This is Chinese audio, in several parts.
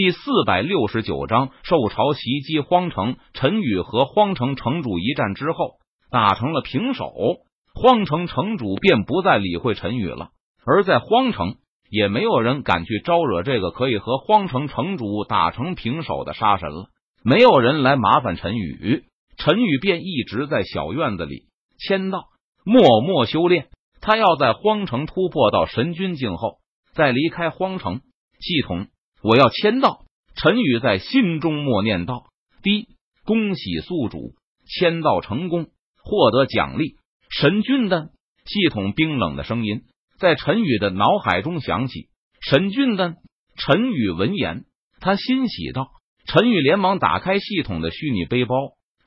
第四百六十九章，受朝袭击荒城。陈宇和荒城城主一战之后，打成了平手。荒城城主便不再理会陈宇了，而在荒城也没有人敢去招惹这个可以和荒城城主打成平手的杀神了。没有人来麻烦陈宇，陈宇便一直在小院子里签到，默默修炼。他要在荒城突破到神君境后，再离开荒城系统。我要签到。陈宇在心中默念道：“第一，恭喜宿主签到成功，获得奖励神君丹。”系统冰冷的声音在陈宇的脑海中响起：“神君丹。”陈宇闻言，他欣喜道：“陈宇，连忙打开系统的虚拟背包，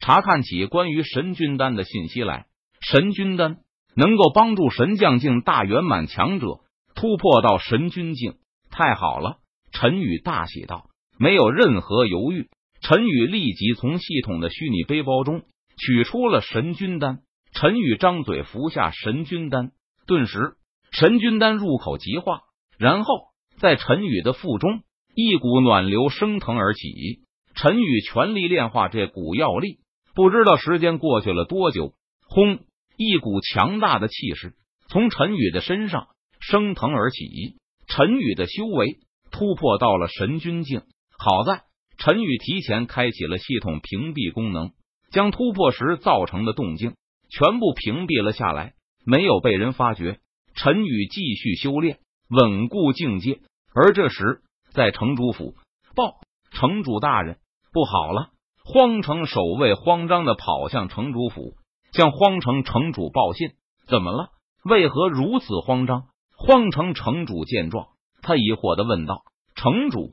查看起关于神君丹的信息来。神君丹能够帮助神将境大圆满强者突破到神君境，太好了！”陈宇大喜道：“没有任何犹豫。”陈宇立即从系统的虚拟背包中取出了神君丹。陈宇张嘴服下神君丹，顿时神君丹入口即化，然后在陈宇的腹中一股暖流升腾而起。陈宇全力炼化这股药力，不知道时间过去了多久，轰！一股强大的气势从陈宇的身上升腾而起。陈宇的修为。突破到了神君境，好在陈宇提前开启了系统屏蔽功能，将突破时造成的动静全部屏蔽了下来，没有被人发觉。陈宇继续修炼，稳固境界。而这时，在城主府，报城主大人，不好了！荒城守卫慌张的跑向城主府，向荒城城主报信。怎么了？为何如此慌张？荒城城主见状。他疑惑的问道：“城主，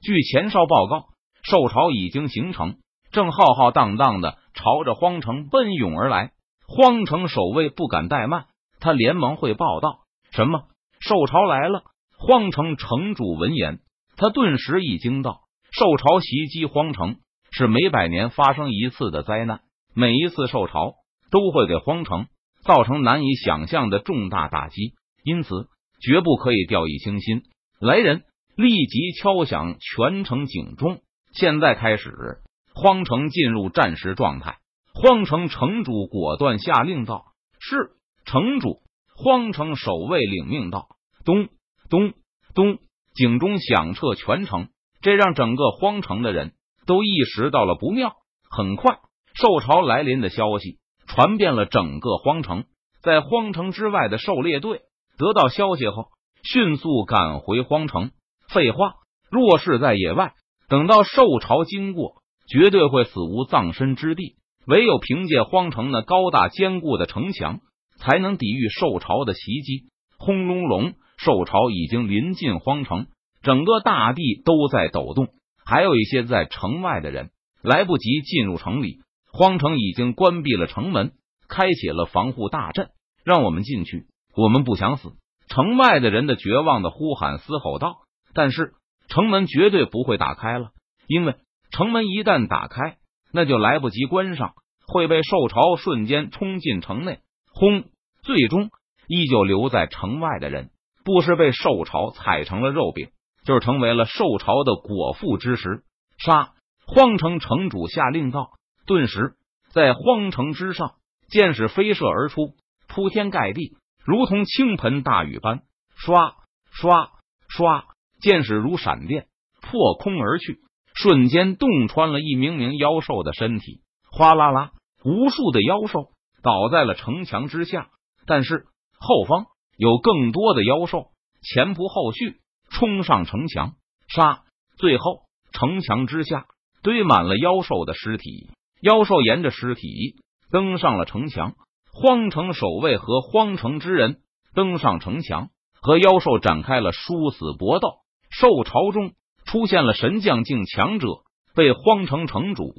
据前哨报告，兽潮已经形成，正浩浩荡荡的朝着荒城奔涌而来。荒城守卫不敢怠慢，他连忙汇报道：‘什么？兽潮来了？’荒城城主闻言，他顿时一惊道：‘兽潮袭击荒城是每百年发生一次的灾难，每一次兽潮都会给荒城造成难以想象的重大打击，因此。’”绝不可以掉以轻心。来人，立即敲响全城警钟。现在开始，荒城进入战时状态。荒城城主果断下令道：“是城主。”荒城守卫领命道：“咚咚咚！”警钟响彻全城，这让整个荒城的人都意识到了不妙。很快，兽潮来临的消息传遍了整个荒城。在荒城之外的狩猎队。得到消息后，迅速赶回荒城。废话，若是在野外，等到兽潮经过，绝对会死无葬身之地。唯有凭借荒城那高大坚固的城墙，才能抵御兽潮的袭击。轰隆隆，兽潮已经临近荒城，整个大地都在抖动。还有一些在城外的人来不及进入城里，荒城已经关闭了城门，开启了防护大阵，让我们进去。我们不想死！城外的人的绝望的呼喊嘶吼道：“但是城门绝对不会打开了，因为城门一旦打开，那就来不及关上，会被兽潮瞬间冲进城内。轰！最终依旧留在城外的人，不是被兽潮踩成了肉饼，就是成为了兽潮的果腹之食。杀！荒城城主下令道。顿时，在荒城之上，箭矢飞射而出，铺天盖地。如同倾盆大雨般，刷刷刷，箭矢如闪电破空而去，瞬间洞穿了一名名妖兽的身体。哗啦啦，无数的妖兽倒在了城墙之下。但是后方有更多的妖兽前仆后续冲上城墙，杀！最后城墙之下堆满了妖兽的尸体，妖兽沿着尸体登上了城墙。荒城守卫和荒城之人登上城墙，和妖兽展开了殊死搏斗。兽潮中出现了神将境强者，被荒城城主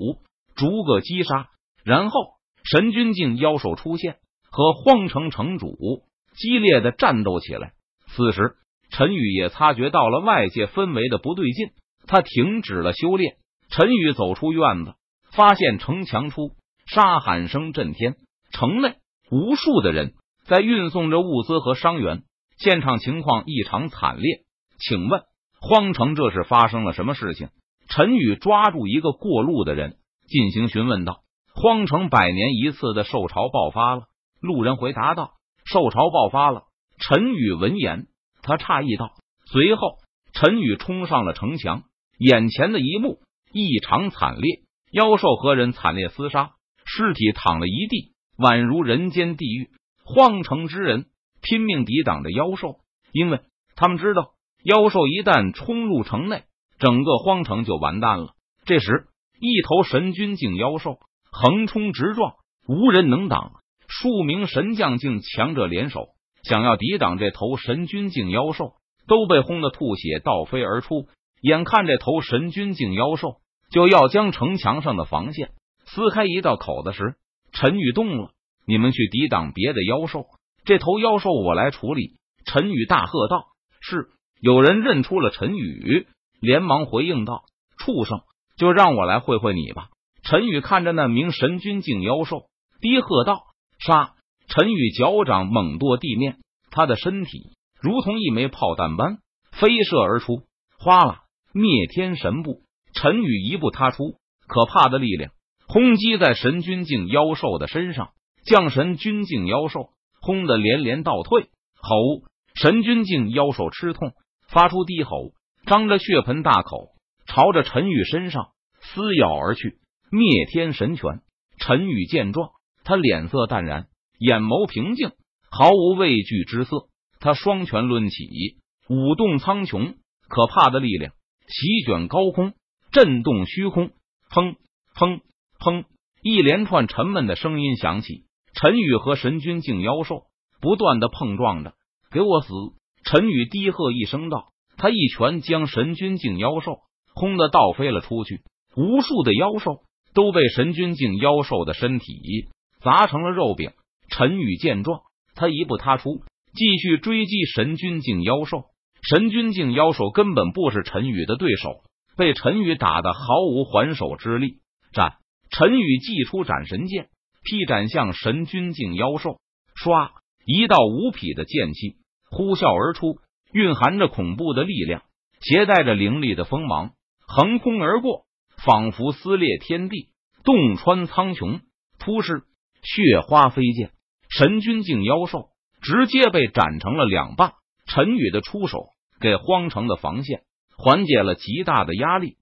逐个击杀。然后神君境妖兽出现，和荒城城主激烈的战斗起来。此时，陈宇也察觉到了外界氛围的不对劲，他停止了修炼。陈宇走出院子，发现城墙处杀喊声震天，城内。无数的人在运送着物资和伤员，现场情况异常惨烈。请问荒城这是发生了什么事情？陈宇抓住一个过路的人进行询问道：“荒城百年一次的兽潮爆发了。”路人回答道：“兽潮爆发了。”陈宇闻言，他诧异道：“随后，陈宇冲上了城墙，眼前的一幕异常惨烈，妖兽和人惨烈厮杀，尸体躺了一地，宛如人间地狱。荒城之人拼命抵挡着妖兽，因为他们知道，妖兽一旦冲入城内，整个荒城就完蛋了。这时，一头神君境妖兽横冲直撞，无人能挡。数名神将境强者联手。想要抵挡这头神君境妖兽，都被轰得吐血倒飞而出。眼看这头神君境妖兽就要将城墙上的防线撕开一道口子时，陈宇动了：“你们去抵挡别的妖兽，这头妖兽我来处理。”陈宇大喝道：“是！”有人认出了陈宇，连忙回应道：“畜生，就让我来会会你吧！”陈宇看着那名神君境妖兽，低喝道：“杀！”陈宇脚掌猛跺地面，他的身体如同一枚炮弹般飞射而出。哗啦！灭天神步，陈宇一步踏出，可怕的力量轰击在神君境妖兽的身上，将神君境妖兽轰得连连倒退。吼！神君境妖兽吃痛，发出低吼，张着血盆大口，朝着陈宇身上撕咬而去。灭天神拳！陈宇见状，他脸色淡然。眼眸平静，毫无畏惧之色。他双拳抡起，舞动苍穹，可怕的力量席卷高空，震动虚空。砰砰砰！一连串沉闷的声音响起。陈宇和神君境妖兽不断的碰撞着，给我死！陈宇低喝一声道：“他一拳将神君境妖兽轰的倒飞了出去。无数的妖兽都被神君境妖兽的身体砸成了肉饼。”陈宇见状，他一步踏出，继续追击神君境妖兽。神君境妖兽根本不是陈宇的对手，被陈宇打得毫无还手之力。战！陈宇祭出斩神剑，劈斩向神君境妖兽。唰！一道无匹的剑气呼啸而出，蕴含着恐怖的力量，携带着凌厉的锋芒，横空而过，仿佛撕裂天地，洞穿苍穹。突施，血花飞溅。神君境妖兽直接被斩成了两半，陈宇的出手给荒城的防线缓解了极大的压力。